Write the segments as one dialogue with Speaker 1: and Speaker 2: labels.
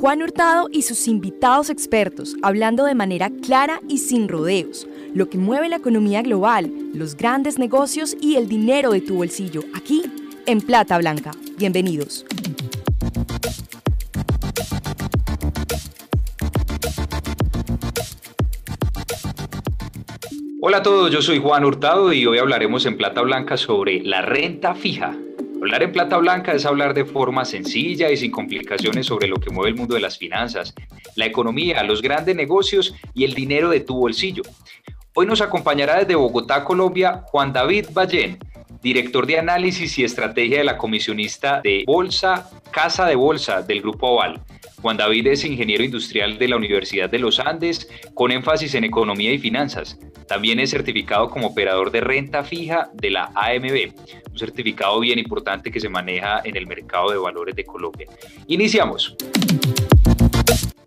Speaker 1: Juan Hurtado y sus invitados expertos, hablando de manera clara y sin rodeos, lo que mueve la economía global, los grandes negocios y el dinero de tu bolsillo, aquí en Plata Blanca. Bienvenidos.
Speaker 2: Hola a todos, yo soy Juan Hurtado y hoy hablaremos en Plata Blanca sobre la renta fija. Hablar en Plata Blanca es hablar de forma sencilla y sin complicaciones sobre lo que mueve el mundo de las finanzas, la economía, los grandes negocios y el dinero de tu bolsillo. Hoy nos acompañará desde Bogotá, Colombia, Juan David Ballén, director de análisis y estrategia de la comisionista de Bolsa, Casa de Bolsa del Grupo Oval. Juan David es ingeniero industrial de la Universidad de los Andes, con énfasis en economía y finanzas. También es certificado como operador de renta fija de la AMB, un certificado bien importante que se maneja en el mercado de valores de Colombia. Iniciamos.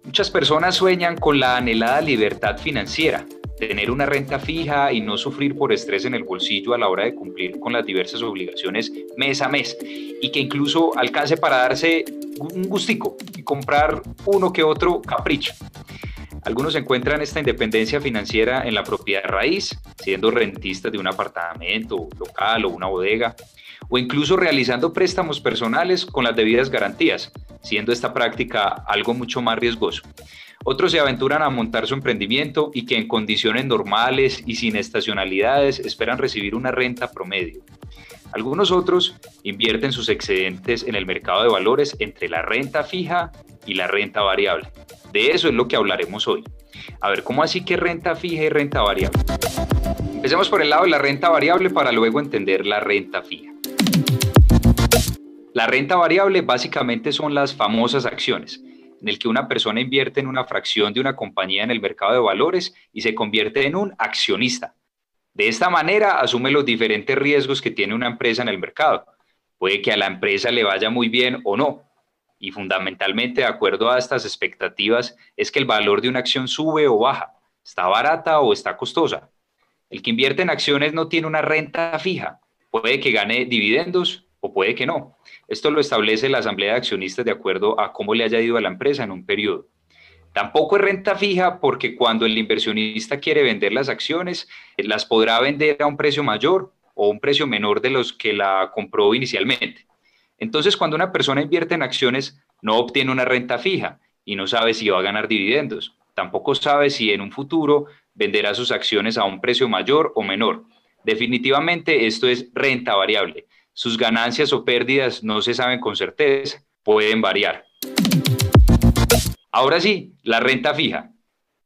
Speaker 2: Muchas personas sueñan con la anhelada libertad financiera tener una renta fija y no sufrir por estrés en el bolsillo a la hora de cumplir con las diversas obligaciones mes a mes y que incluso alcance para darse un gustico y comprar uno que otro capricho. Algunos encuentran esta independencia financiera en la propiedad raíz, siendo rentistas de un apartamento local o una bodega, o incluso realizando préstamos personales con las debidas garantías, siendo esta práctica algo mucho más riesgoso. Otros se aventuran a montar su emprendimiento y que en condiciones normales y sin estacionalidades esperan recibir una renta promedio. Algunos otros invierten sus excedentes en el mercado de valores entre la renta fija y la renta variable. De eso es lo que hablaremos hoy. A ver, ¿cómo así que renta fija y renta variable? Empecemos por el lado de la renta variable para luego entender la renta fija. La renta variable básicamente son las famosas acciones en el que una persona invierte en una fracción de una compañía en el mercado de valores y se convierte en un accionista. De esta manera asume los diferentes riesgos que tiene una empresa en el mercado. Puede que a la empresa le vaya muy bien o no. Y fundamentalmente, de acuerdo a estas expectativas, es que el valor de una acción sube o baja, está barata o está costosa. El que invierte en acciones no tiene una renta fija. Puede que gane dividendos o puede que no. Esto lo establece la Asamblea de Accionistas de acuerdo a cómo le haya ido a la empresa en un periodo. Tampoco es renta fija porque cuando el inversionista quiere vender las acciones, eh, las podrá vender a un precio mayor o un precio menor de los que la compró inicialmente. Entonces, cuando una persona invierte en acciones, no obtiene una renta fija y no sabe si va a ganar dividendos. Tampoco sabe si en un futuro venderá sus acciones a un precio mayor o menor. Definitivamente esto es renta variable sus ganancias o pérdidas no se saben con certeza, pueden variar. Ahora sí, la renta fija.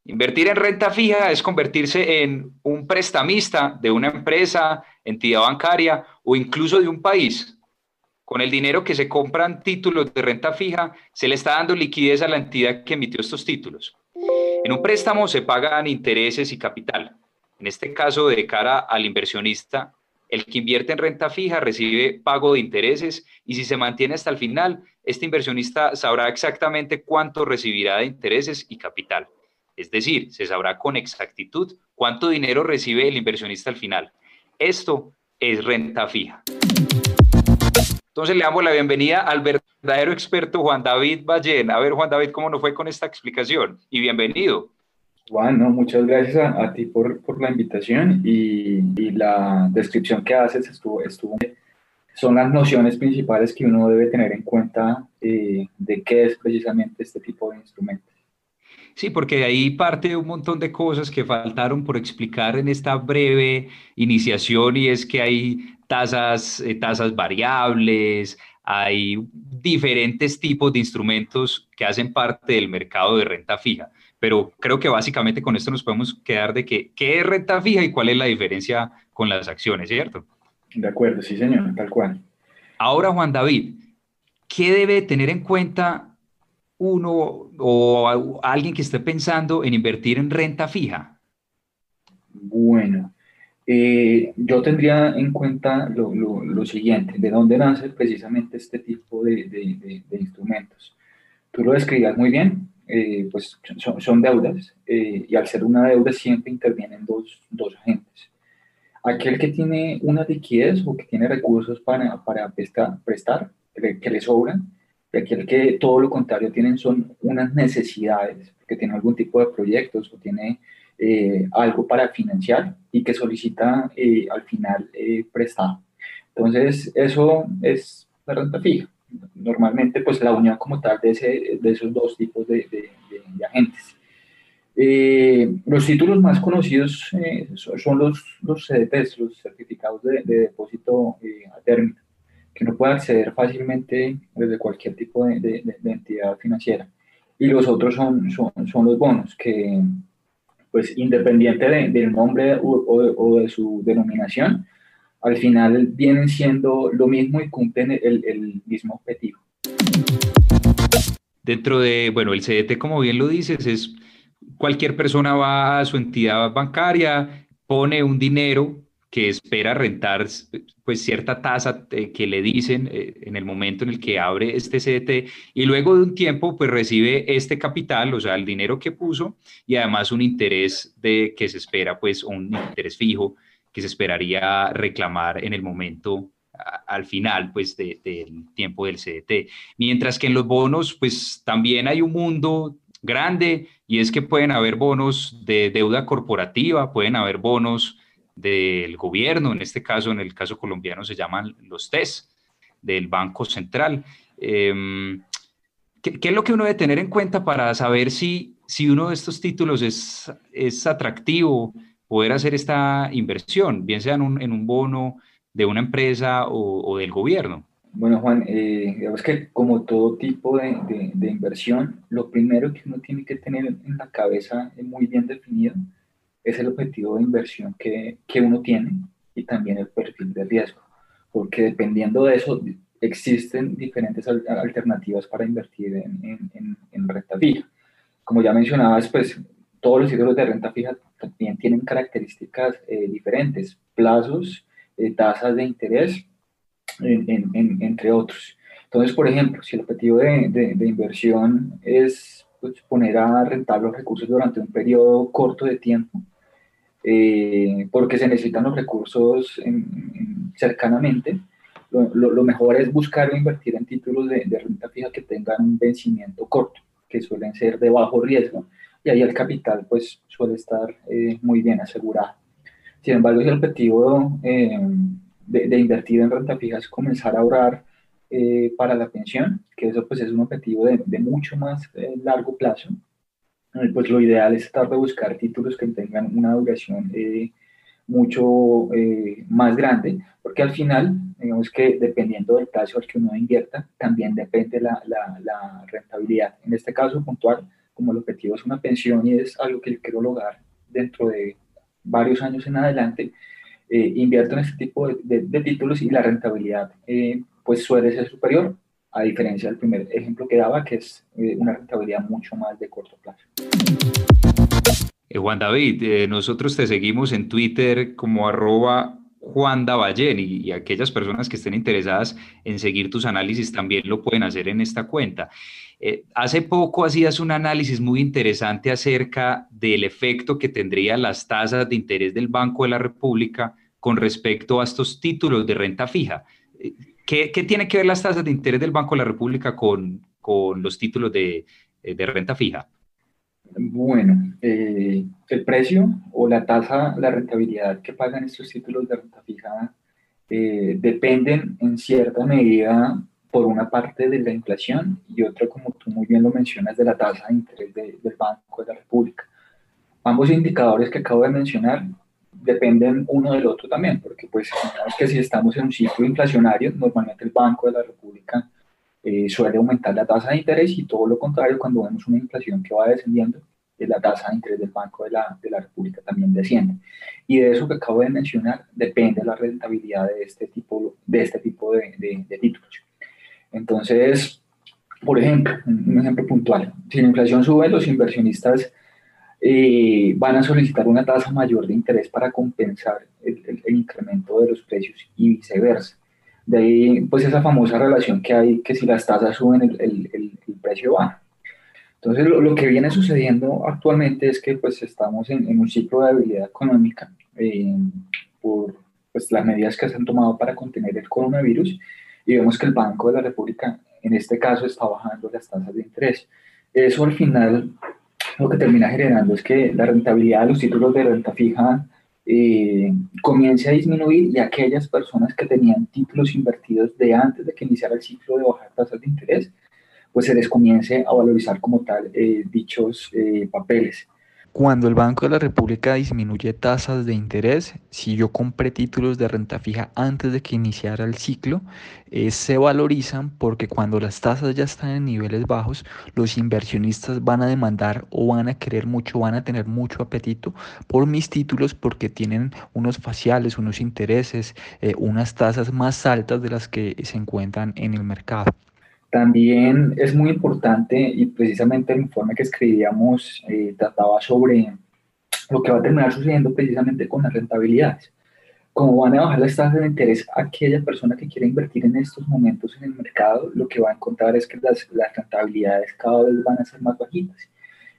Speaker 2: Invertir en renta fija es convertirse en un prestamista de una empresa, entidad bancaria o incluso de un país. Con el dinero que se compran títulos de renta fija, se le está dando liquidez a la entidad que emitió estos títulos. En un préstamo se pagan intereses y capital. En este caso, de cara al inversionista, el que invierte en renta fija recibe pago de intereses y si se mantiene hasta el final, este inversionista sabrá exactamente cuánto recibirá de intereses y capital. Es decir, se sabrá con exactitud cuánto dinero recibe el inversionista al final. Esto es renta fija. Entonces le damos la bienvenida al verdadero experto Juan David Ballén. A ver, Juan David, ¿cómo nos fue con esta explicación? Y bienvenido.
Speaker 3: Juan, muchas gracias a, ti por, por, la invitación y, y, la descripción que haces estuvo, estuvo, son las nociones principales que uno debe tener en cuenta eh, de qué es precisamente este tipo de instrumentos.
Speaker 2: Sí, porque de ahí parte un montón de cosas que faltaron por explicar en esta breve iniciación y es que hay tasas, eh, tasas variables, hay diferentes tipos de instrumentos que hacen parte del mercado de renta fija pero creo que básicamente con esto nos podemos quedar de que, qué es renta fija y cuál es la diferencia con las acciones, ¿cierto?
Speaker 3: De acuerdo, sí señor, tal cual.
Speaker 2: Ahora, Juan David, ¿qué debe tener en cuenta uno o alguien que esté pensando en invertir en renta fija?
Speaker 3: Bueno, eh, yo tendría en cuenta lo, siguiente, ¿de dónde nace precisamente este tipo de, de instrumentos? Tú lo describías muy bien, eh, pues son, deudas eh, y al ser una deuda siempre intervienen dos, dos, agentes. Aquel que tiene una liquidez o que tiene recursos para, para prestar, prestar que, le sobran y aquel que todo lo contrario tienen son unas necesidades, que tiene algún tipo de proyectos o tiene eh, algo para financiar y que solicita al final prestado. Entonces, eso es la renta fija. Normalmente, pues la unión como tal de, ese, de esos dos tipos de, de, de agentes. los títulos más conocidos son los, los CDPs, los certificados de, depósito a término que uno puede acceder fácilmente desde cualquier tipo de, de, de, entidad financiera. Y los otros son, son, son, los bonos, que pues independiente del nombre o, o, de su denominación, al final vienen siendo lo mismo y cumplen el, mismo objetivo.
Speaker 2: Dentro de, bueno, el CDT, como bien lo dices, es cualquier persona va a su entidad bancaria, pone un dinero que espera rentar pues cierta tasa eh, que le dicen eh, en el momento en el que abre este CDT y luego de un tiempo pues recibe este capital, o sea, el dinero que puso y además un interés de que se espera pues un interés fijo que se esperaría reclamar en el momento al final pues del tiempo del CDT. Mientras que en los bonos pues también hay un mundo grande y es que pueden haber bonos de deuda corporativa, pueden haber bonos del gobierno, en este caso, en el caso colombiano se llaman los TES del Banco Central. Em, ¿qué, es lo que uno debe tener en cuenta para saber si, si uno de estos títulos es, es atractivo poder hacer esta inversión, bien sea en un, en un bono de una empresa o, del gobierno?
Speaker 3: Bueno, Juan, eh, digamos que como todo tipo de, de, de, inversión, lo primero que uno tiene que tener en la cabeza es muy bien definido es el objetivo de inversión que, que uno tiene y también el perfil de riesgo, porque dependiendo de eso existen diferentes alternativas para invertir en, en, en, renta fija. Como ya mencionabas, pues todos los títulos de renta fija también tienen características eh, diferentes, plazos, eh, tasas de interés, entre otros. Entonces, por ejemplo, si el objetivo de, de, de inversión es pues, poner a rentar los recursos durante un periodo corto de tiempo, eh, porque se necesitan los recursos cercanamente. Lo, mejor es buscar o invertir en títulos de, renta fija que tengan un vencimiento corto, que suelen ser de bajo riesgo, y ahí el capital pues suele estar eh, muy bien asegurado. Sin embargo, el objetivo eh, de, invertir en renta fija es comenzar a ahorrar para la pensión, que eso pues es un objetivo de, de mucho más largo plazo, eh, pues lo ideal es tratar de buscar títulos que tengan una duración eh, mucho eh, más grande, porque al final, digamos que dependiendo del plazo al que uno invierta, también depende la, la, rentabilidad. En este caso puntual, como el objetivo es una pensión y es algo que yo quiero lograr dentro de varios años en adelante, invierto en este tipo de, títulos y la rentabilidad pues suele ser superior a diferencia del primer ejemplo que daba, que es eh, una rentabilidad mucho más de corto plazo.
Speaker 2: Eh, Juan David, eh, nosotros te seguimos en Twitter como arroba Juan Davallén y, aquellas personas que estén interesadas en seguir tus análisis también lo pueden hacer en esta cuenta. hace poco hacías un análisis muy interesante acerca del efecto que tendrían las tasas de interés del Banco de la República con respecto a estos títulos de renta fija. ¿Qué, ¿Qué, tiene que ver las tasas de interés del Banco de la República con, con los títulos de, eh, de, renta fija?
Speaker 3: Bueno, eh, el precio o la tasa, la rentabilidad que pagan estos títulos de renta fija eh, dependen en cierta medida por una parte de la inflación y otra, como tú muy bien lo mencionas, de la tasa de interés del Banco de la República. Ambos indicadores que acabo de mencionar dependen uno del otro también, porque pues que si estamos en un ciclo inflacionario, normalmente el Banco de la República eh, suele aumentar la tasa de interés y todo lo contrario, cuando vemos una inflación que va descendiendo, eh, la tasa de interés del Banco de la, de la República también desciende. Y de eso que acabo de mencionar depende la rentabilidad de este tipo de, este tipo de, de títulos. Entonces, por ejemplo, un ejemplo puntual, si la inflación sube, los inversionistas eh, van a solicitar una tasa mayor de interés para compensar el, incremento de los precios y viceversa. De ahí, pues esa famosa relación que hay, que si las tasas suben, el, el precio baja. Entonces, lo, que viene sucediendo actualmente es que pues estamos en, en un ciclo de debilidad económica eh, por pues, las medidas que se han tomado para contener el coronavirus y vemos que el Banco de la República en este caso está bajando las tasas de interés. Eso al final lo que termina generando es que la rentabilidad de los títulos de renta fija eh, comience a disminuir y aquellas personas que tenían títulos invertidos de antes de que iniciara el ciclo de bajar tasas de interés, pues se les comience a valorizar como tal eh, dichos eh, papeles.
Speaker 4: Cuando el Banco de la República disminuye tasas de interés, si yo compré títulos de renta fija antes de que iniciara el ciclo, eh, se valorizan porque cuando las tasas ya están en niveles bajos, los inversionistas van a demandar o van a querer mucho, van a tener mucho apetito por mis títulos porque tienen unos faciales, unos intereses, eh, unas tasas más altas de las que se encuentran en el mercado.
Speaker 3: También es muy importante y precisamente el informe que escribíamos eh, trataba sobre lo que va a terminar sucediendo precisamente con las rentabilidades. Como van a bajar las tasas de interés, aquella persona que quiere invertir en estos momentos en el mercado, lo que va a encontrar es que las, las rentabilidades cada vez van a ser más bajitas.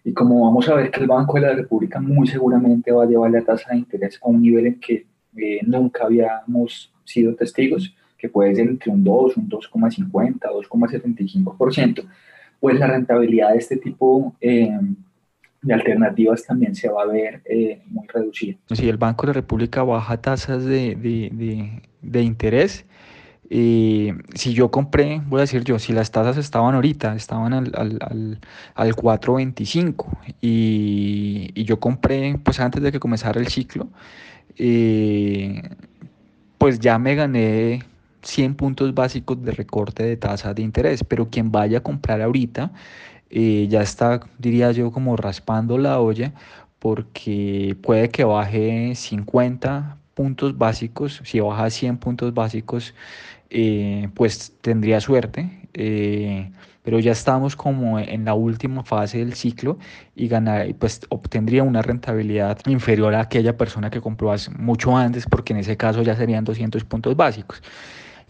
Speaker 3: Y como vamos a ver que el Banco de la República muy seguramente va a llevar la tasa de interés a un nivel en que eh, nunca habíamos sido testigos, que puede ser entre un 2, un 2,50, 2,75%, pues la rentabilidad de este tipo eh, de alternativas también se va a ver eh, muy reducida.
Speaker 4: Si el Banco de la República baja tasas de, de, de, interés, eh, si yo compré, voy a decir yo, si las tasas estaban ahorita, estaban al, al, al, 4.25 y, y, yo compré pues antes de que comenzara el ciclo, pues ya me gané 100 puntos básicos de recorte de tasa de interés, pero quien vaya a comprar ahorita eh, ya está, diría yo, como raspando la olla porque puede que baje 50 puntos básicos, si baja 100 puntos básicos, eh, pues tendría suerte, eh, pero ya estamos como en la última fase del ciclo y ganar, pues obtendría una rentabilidad inferior a aquella persona que compró mucho antes, porque en ese caso ya serían 200 puntos básicos.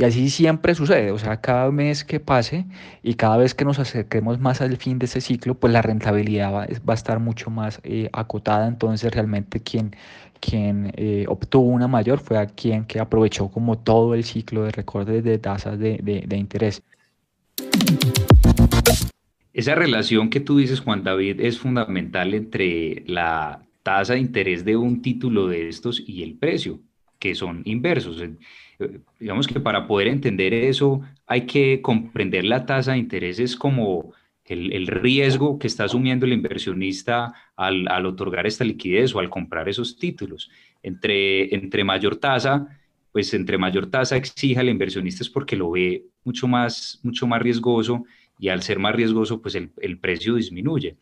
Speaker 4: Y así siempre sucede, o sea, cada mes que pase y cada vez que nos acerquemos más al fin de ese ciclo, pues la rentabilidad va, va a estar mucho más eh, acotada, entonces realmente quien, quien eh, obtuvo una mayor fue a quien que aprovechó como todo el ciclo de recortes de tasas de, de, de interés.
Speaker 2: Esa relación que tú dices, Juan David, es fundamental entre la tasa de interés de un título de estos y el precio, que son inversos digamos que para poder entender eso hay que comprender la tasa de intereses como el, el riesgo que está asumiendo el inversionista al, al, otorgar esta liquidez o al comprar esos títulos. Entre, entre mayor tasa, pues entre mayor tasa exija el inversionista es porque lo ve mucho más, mucho más riesgoso y al ser más riesgoso, pues el, el precio disminuye.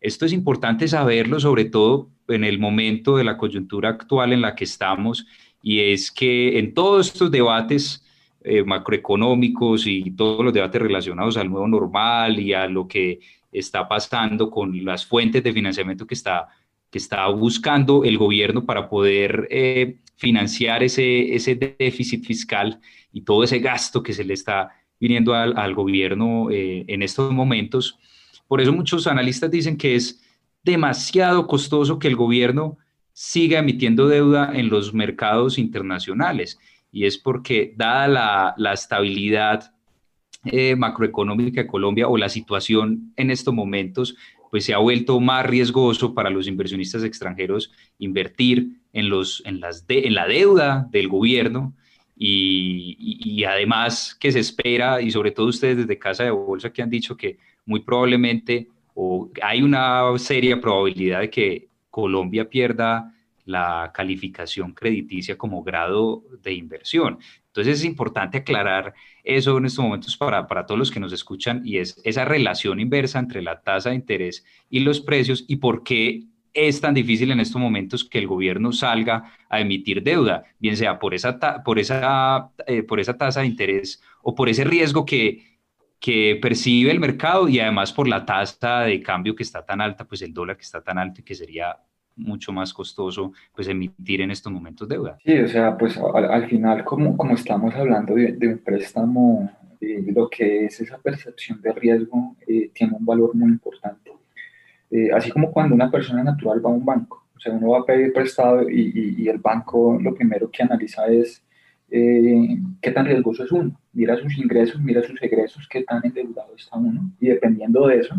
Speaker 2: Esto es importante saberlo, sobre todo en el momento de la coyuntura actual en la que estamos y es que en todos estos debates eh, macroeconómicos y todos los debates relacionados al nuevo normal y a lo que está pasando con las fuentes de financiamiento que está, que está buscando el gobierno para poder eh, financiar ese, ese déficit fiscal y todo ese gasto que se le está viniendo al, al gobierno eh, en estos momentos. Por eso muchos analistas dicen que es demasiado costoso que el gobierno siga emitiendo deuda en los mercados internacionales. Y es porque, dada la, estabilidad eh, macroeconómica de Colombia o la situación en estos momentos, pues se ha vuelto más riesgoso para los inversionistas extranjeros invertir en, los, en, las en la deuda del gobierno y, y, además que se espera, y sobre todo ustedes desde Casa de Bolsa que han dicho que muy probablemente o hay una seria probabilidad de que Colombia pierda la calificación crediticia como grado de inversión. Entonces es importante aclarar eso en estos momentos para, para, todos los que nos escuchan y es esa relación inversa entre la tasa de interés y los precios y por qué es tan difícil en estos momentos que el gobierno salga a emitir deuda, bien sea por esa, por esa, eh, por esa tasa de interés o por ese riesgo que, que percibe el mercado y además por la tasa de cambio que está tan alta, pues el dólar que está tan alto y que sería mucho más costoso pues emitir en estos momentos deuda.
Speaker 3: Sí, o sea, pues al, final como, como estamos hablando de, un préstamo, eh, lo que es esa percepción de riesgo eh, tiene un valor muy importante. Eh, así como cuando una persona natural va a un banco, o sea, uno va a pedir prestado y, y, y el banco lo primero que analiza es eh, qué tan riesgoso es uno. Mira sus ingresos, mira sus egresos, qué tan endeudado está uno. Y dependiendo de eso,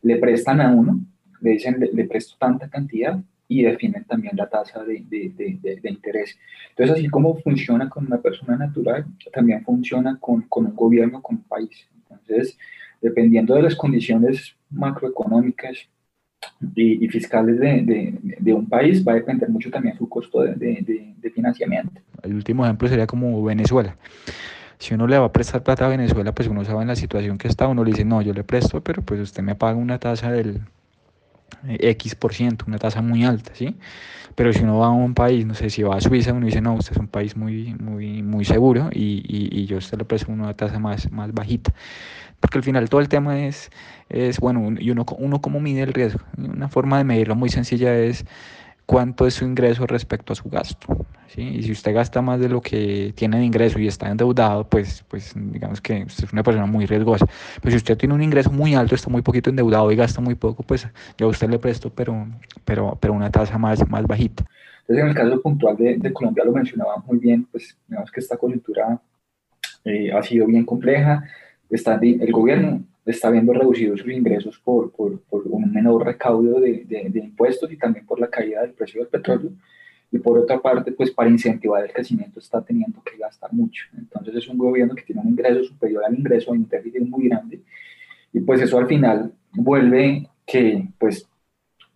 Speaker 3: le prestan a uno, le dicen, le, presto tanta cantidad y definen también la tasa de, de, de, interés. Entonces, así como funciona con una persona natural, también funciona con, con un gobierno, con un país. Entonces, dependiendo de las condiciones macroeconómicas y, fiscales de, de, un país, va a depender mucho también su costo de, financiamiento.
Speaker 4: El último ejemplo sería como Venezuela. Si uno le va a prestar plata a Venezuela, pues uno sabe en la situación que está, uno le dice, no, yo le presto, pero pues usted me paga una tasa del X por ciento, una tasa muy alta, ¿sí? Pero si uno va a un país, no sé, si va a Suiza, uno dice, no, usted es un país muy, muy, muy seguro y, y, y yo usted le presto una tasa más, más bajita porque al final todo el tema es, es bueno, y uno, uno cómo mide el riesgo. Una forma de medirlo muy sencilla es cuánto es su ingreso respecto a su gasto. ¿sí? Y si usted gasta más de lo que tiene de ingreso y está endeudado, pues, pues digamos que usted es una persona muy riesgosa. Pero si usted tiene un ingreso muy alto, está muy poquito endeudado y gasta muy poco, pues yo a usted le presto, pero, pero, pero una tasa más, más bajita.
Speaker 3: Entonces, en el caso puntual de, de Colombia lo mencionaba muy bien, pues digamos que esta coyuntura eh, ha sido bien compleja está, el gobierno está viendo reducidos sus ingresos por, por, un menor recaudo de, de, impuestos y también por la caída del precio del petróleo. Y por otra parte, pues para incentivar el crecimiento está teniendo que gastar mucho. Entonces es un gobierno que tiene un ingreso superior al ingreso, hay un muy grande. Y pues eso al final vuelve que, pues,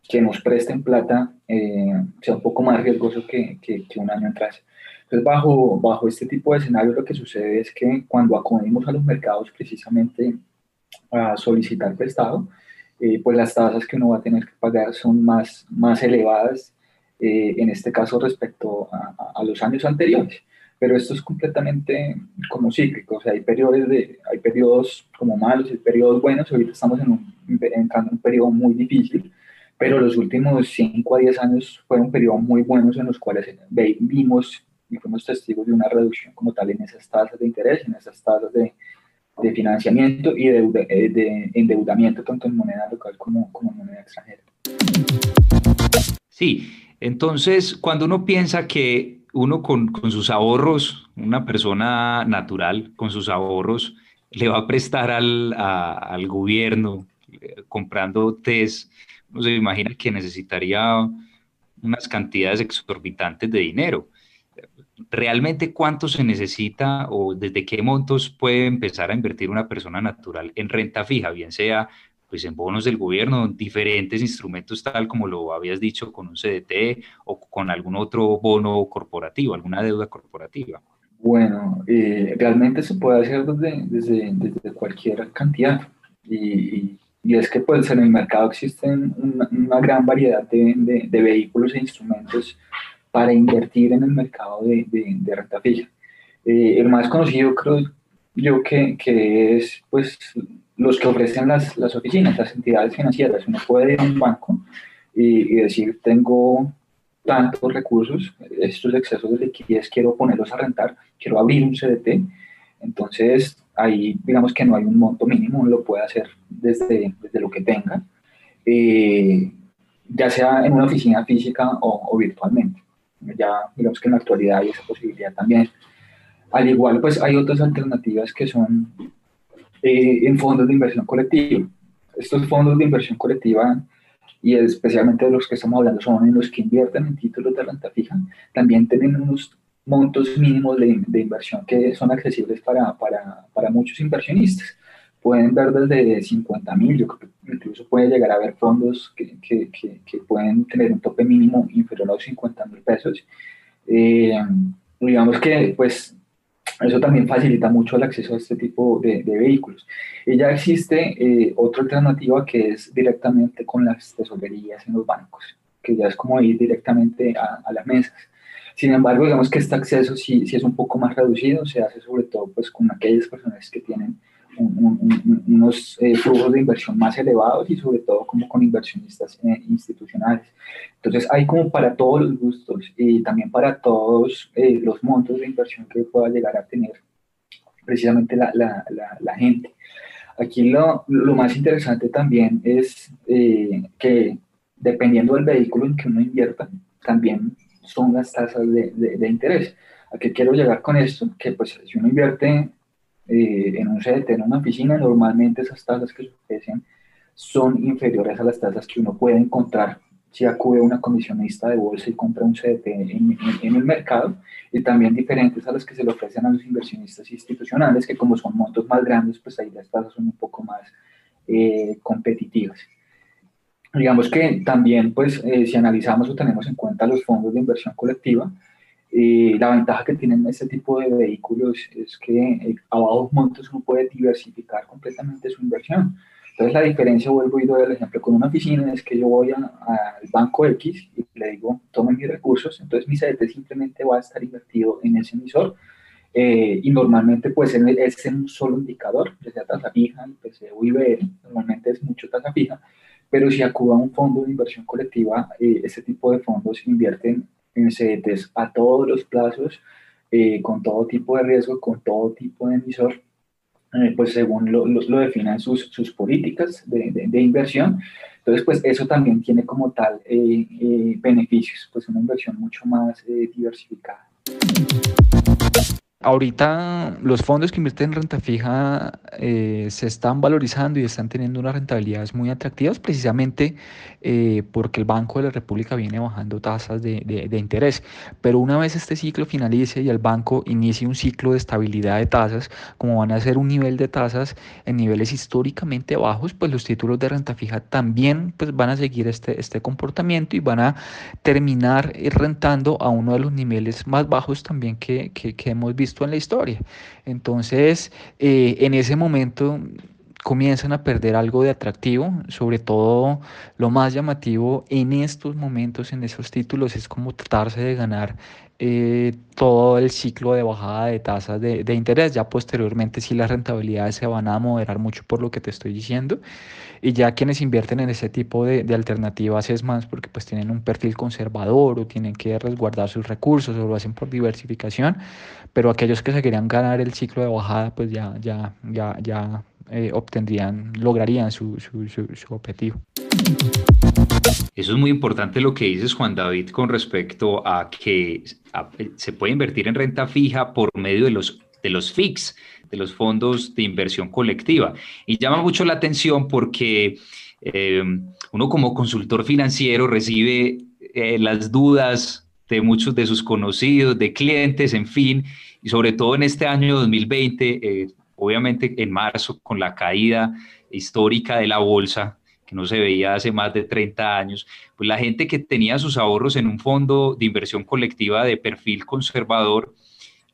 Speaker 3: que nos presten plata eh, sea un poco más riesgoso que, que un año atrás. Entonces, bajo, bajo este tipo de escenario, lo que sucede es que cuando acudimos a los mercados precisamente a solicitar prestado, eh, pues las tasas que uno va a tener que pagar son más, más elevadas, eh, en este caso respecto a, a, los años anteriores. Pero esto es completamente como cíclico, o sea, hay periodos, de, hay periodos como malos, hay periodos buenos, ahorita estamos en un, entrando en un periodo muy difícil, pero los últimos 5 a 10 años fueron periodos muy buenos en los cuales vimos y fuimos testigos de una reducción como tal en esas tasas de interés, en esas tasas de, de financiamiento y de, eh, de, endeudamiento tanto en moneda local como, como en moneda extranjera.
Speaker 2: Sí, entonces cuando uno piensa que uno con, con, sus ahorros, una persona natural con sus ahorros, le va a prestar al, al gobierno eh, comprando test, uno se imagina que necesitaría unas cantidades exorbitantes de dinero realmente cuánto se necesita o desde qué montos puede empezar a invertir una persona natural en renta fija, bien sea pues en bonos del gobierno, diferentes instrumentos tal como lo habías dicho con un CDT o con algún otro bono corporativo, alguna deuda corporativa.
Speaker 3: Bueno, eh, realmente se puede hacer desde, desde, desde cualquier cantidad y, y, es que pues en el mercado existen una, una gran variedad de, de, de vehículos e instrumentos para invertir en el mercado de, renta fija. Eh, el más conocido creo yo que, es pues los que ofrecen las, oficinas, las entidades financieras. Uno puede ir a un banco y, decir, tengo tantos recursos, estos excesos de liquidez quiero ponerlos a rentar, quiero abrir un CDT. Entonces, ahí digamos que no hay un monto mínimo, uno lo puede hacer desde, lo que tenga, eh, ya sea en una oficina física o virtualmente ya digamos que en la actualidad hay esa posibilidad también. Al igual, pues hay otras alternativas que son eh, en fondos de inversión colectiva. Estos fondos de inversión colectiva, y especialmente de los que estamos hablando, son en los que invierten en títulos de renta fija, también tienen unos montos mínimos de, de inversión que son accesibles para, para, para muchos inversionistas pueden ver desde 50 mil, yo creo que incluso puede llegar a haber fondos que, que, que, pueden tener un tope mínimo inferior a los 50 mil pesos. Eh, digamos que pues eso también facilita mucho el acceso a este tipo de, de vehículos. Y ya existe eh, otra alternativa que es directamente con las tesorerías en los bancos, que ya es como ir directamente a, a las mesas. Sin embargo, digamos que este acceso sí, sí, es un poco más reducido, se hace sobre todo pues con aquellas personas que tienen unos eh, flujos de inversión más elevados y sobre todo como con inversionistas eh, institucionales. Entonces hay como para todos los gustos y también para todos eh, los montos de inversión que pueda llegar a tener precisamente la, la, la, gente. Aquí lo, lo, más interesante también es que dependiendo del vehículo en que uno invierta, también son las tasas de, de, de interés. ¿A qué quiero llegar con esto? Que pues si uno invierte eh, en un CDT, en una oficina, normalmente esas tasas que se ofrecen son inferiores a las tasas que uno puede encontrar si acude a una comisionista de bolsa y compra un CDT en, el mercado, y también diferentes a las que se le ofrecen a los inversionistas institucionales, que como son montos más grandes, pues ahí las tasas son un poco más eh, competitivas. Digamos que también, pues, eh, si analizamos o tenemos en cuenta los fondos de inversión colectiva, eh, la ventaja que tienen este tipo de vehículos es que a bajos montos uno puede diversificar completamente su inversión. Entonces la diferencia, vuelvo y doy el ejemplo con una oficina, es que yo voy al banco X y le digo, tomen mis recursos, entonces mi CDT simplemente va a estar invertido en ese emisor eh, y normalmente pues es en un solo indicador, ya sea tasa fija, IPC o IBR, normalmente es mucho tasa fija, pero si acudo a un fondo de inversión colectiva, eh, este tipo de fondos invierten en CDTs a todos los plazos, eh, con todo tipo de riesgo, con todo tipo de emisor, eh, pues según lo, lo, definan sus, sus políticas de, de, inversión. Entonces, pues eso también tiene como tal eh, eh, beneficios, pues una inversión mucho más diversificada.
Speaker 4: Ahorita los fondos que invierten en renta fija eh, se están valorizando y están teniendo unas rentabilidades muy atractivas precisamente eh, porque el Banco de la República viene bajando tasas de, de, interés. Pero una vez este ciclo finalice y el banco inicie un ciclo de estabilidad de tasas, como van a ser un nivel de tasas en niveles históricamente bajos, pues los títulos de renta fija también pues, van a seguir este, este comportamiento y van a terminar rentando a uno de los niveles más bajos también que, que hemos visto en la historia. Entonces, eh, en ese momento comienzan a perder algo de atractivo, sobre todo lo más llamativo en estos momentos, en esos títulos, es como tratarse de ganar eh, todo el ciclo de bajada de tasas de, de, interés. Ya posteriormente sí las rentabilidades se van a moderar mucho por lo que te estoy diciendo. Y ya quienes invierten en ese tipo de, de, alternativas es más porque pues tienen un perfil conservador o tienen que resguardar sus recursos o lo hacen por diversificación. Pero aquellos que se querían ganar el ciclo de bajada pues ya, ya, ya, ya eh, obtendrían, lograrían su, su, su, objetivo.
Speaker 2: Eso es muy importante lo que dices, Juan David, con respecto a que se puede invertir en renta fija por medio de los, de los FIX, de los fondos de inversión colectiva. Y llama mucho la atención porque eh, uno como consultor financiero recibe eh, las dudas de muchos de sus conocidos, de clientes, en fin, y sobre todo en este año 2020, eh, obviamente en marzo, con la caída histórica de la bolsa, que no se veía hace más de 30 años, pues la gente que tenía sus ahorros en un fondo de inversión colectiva de perfil conservador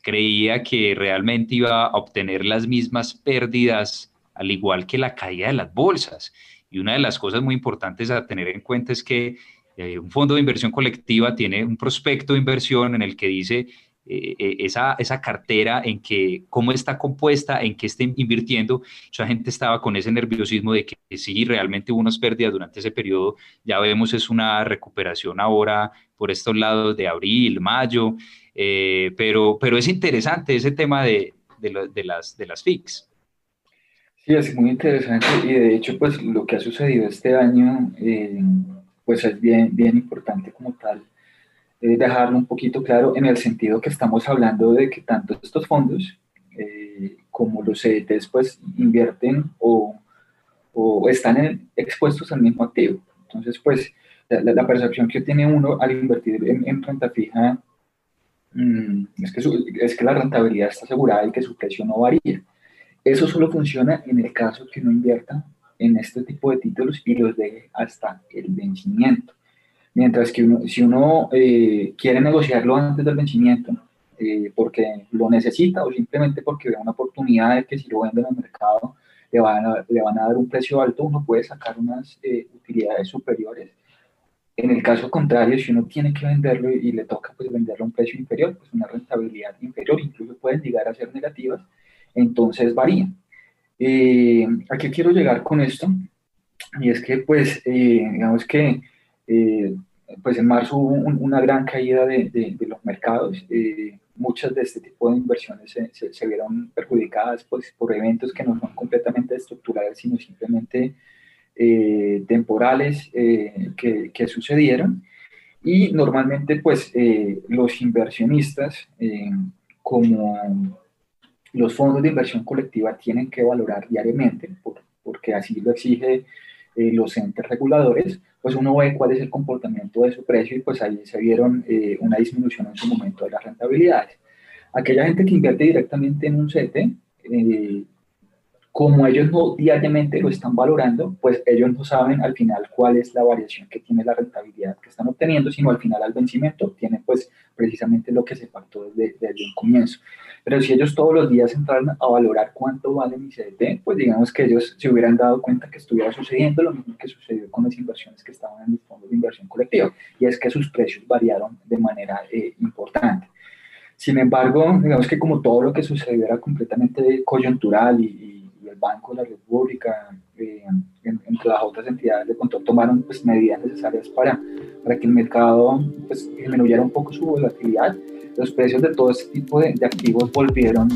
Speaker 2: creía que realmente iba a obtener las mismas pérdidas, al igual que la caída de las bolsas. Y una de las cosas muy importantes a tener en cuenta es que eh, un fondo de inversión colectiva tiene un prospecto de inversión en el que dice eh, eh, esa, esa cartera, en que cómo está compuesta, en qué está invirtiendo. Mucha gente estaba con ese nerviosismo de que sí, realmente hubo unas pérdidas durante ese periodo. Ya vemos es una recuperación ahora por estos lados de abril, mayo, pero, pero es interesante ese tema de, de, las, de las FIX.
Speaker 3: Sí, es muy interesante y de hecho pues lo que ha sucedido este año pues es bien, bien importante como tal dejarlo un poquito claro en el sentido que estamos hablando de que tanto estos fondos eh, como los CDTs pues invierten o, o están expuestos al mismo activo. Entonces pues la, percepción que tiene uno al invertir en, renta fija mm, es, que es que la rentabilidad está asegurada y que su precio no varía. Eso solo funciona en el caso que uno invierta en este tipo de títulos y los deje hasta el vencimiento. Mientras que uno, si uno eh, quiere negociarlo antes del vencimiento, eh, porque lo necesita o simplemente porque ve una oportunidad de que si lo vende en el mercado le van a, le van a dar un precio alto, uno puede sacar unas eh, utilidades superiores. En el caso contrario, si uno tiene que venderlo y, le toca pues, venderlo a un precio inferior, pues una rentabilidad inferior, incluso pueden llegar a ser negativas, entonces varía. ¿A qué quiero llegar con esto? Y es que, pues, digamos que eh, pues en marzo hubo una gran caída de, de, los mercados. Eh, muchas de este tipo de inversiones se, se, vieron perjudicadas pues, por eventos que no son completamente estructurales, sino simplemente eh, temporales que, que, sucedieron. Y normalmente, pues, eh, los inversionistas, eh, como los fondos de inversión colectiva, tienen que valorar diariamente, porque así lo exige eh, los entes reguladores, pues uno ve cuál es el comportamiento de su precio y pues ahí se vieron una disminución en su momento de las rentabilidades. Aquella gente que invierte directamente en un CETE, como ellos no diariamente lo están valorando, pues ellos no saben al final cuál es la variación que tiene la rentabilidad que están obteniendo, sino al final al vencimiento tienen pues precisamente lo que se pactó desde, desde un comienzo. Pero si ellos todos los días entraran a valorar cuánto vale mi CDT, pues digamos que ellos se hubieran dado cuenta que estuviera sucediendo lo mismo que sucedió con las inversiones que estaban en los fondos de inversión colectiva, y es que sus precios variaron de manera eh, importante. Sin embargo, digamos que como todo lo que sucedió era completamente coyuntural y Banco de la República, eh, entre las otras entidades de control, tomaron pues, medidas necesarias para, para que el mercado pues, disminuyera un poco su volatilidad. Los precios de todo este tipo de, activos volvieron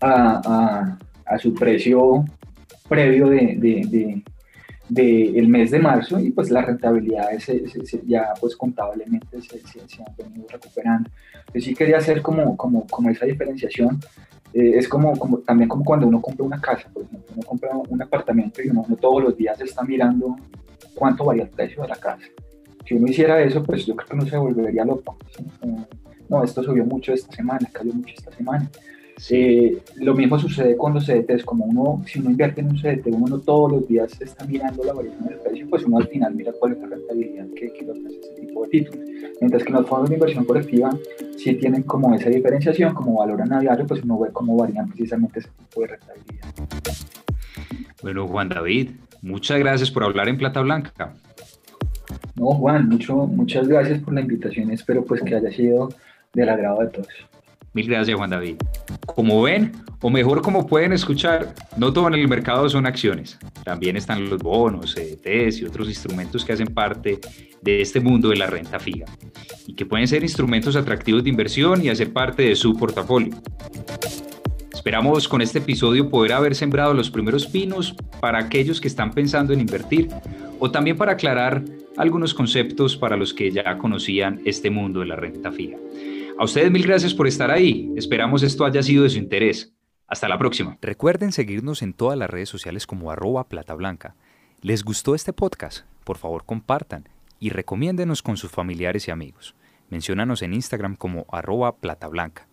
Speaker 3: a, a, su precio previo de, de, de, el mes de marzo y pues las rentabilidades ya pues contablemente se, se, han venido recuperando. Yo sí quería hacer como, como, como esa diferenciación eh, es como, como, también como cuando uno compra una casa, por ejemplo, uno compra un apartamento y uno, todos los días está mirando cuánto varía el precio de la casa. Si uno hiciera eso, pues yo creo que uno se volvería loco. No, esto subió mucho esta semana, cayó mucho esta semana. Eh, lo mismo sucede con los CDTs, como uno, si uno invierte en un CDT, uno no todos los días está mirando la variación del precio, pues uno al final mira cuál es la rentabilidad que, que ofrece ese tipo de títulos. Mientras que los fondos de inversión colectiva sí tienen como esa diferenciación, como valoran a diario, pues uno ve cómo varían precisamente ese tipo de rentabilidad.
Speaker 2: Bueno, Juan David, muchas gracias por hablar en Plata Blanca.
Speaker 3: No, Juan, mucho, muchas gracias por la invitación, espero pues que haya sido del agrado de todos.
Speaker 2: Mil gracias, Juan David. Como ven, o mejor como pueden escuchar, no todo en el mercado son acciones. También están los bonos, CDTs y otros instrumentos que hacen parte de este mundo de la renta fija y que pueden ser instrumentos atractivos de inversión y hacer parte de su portafolio. Esperamos con este episodio poder haber sembrado los primeros pinos para aquellos que están pensando en invertir o también para aclarar algunos conceptos para los que ya conocían este mundo de la renta fija. A ustedes mil gracias por estar ahí. Esperamos esto haya sido de su interés. Hasta la próxima.
Speaker 5: Recuerden seguirnos en todas las redes sociales como arroba plata blanca. ¿Les gustó este podcast? Por favor compartan y recomiéndenos con sus familiares y amigos. Menciónanos en Instagram como arroba plata blanca.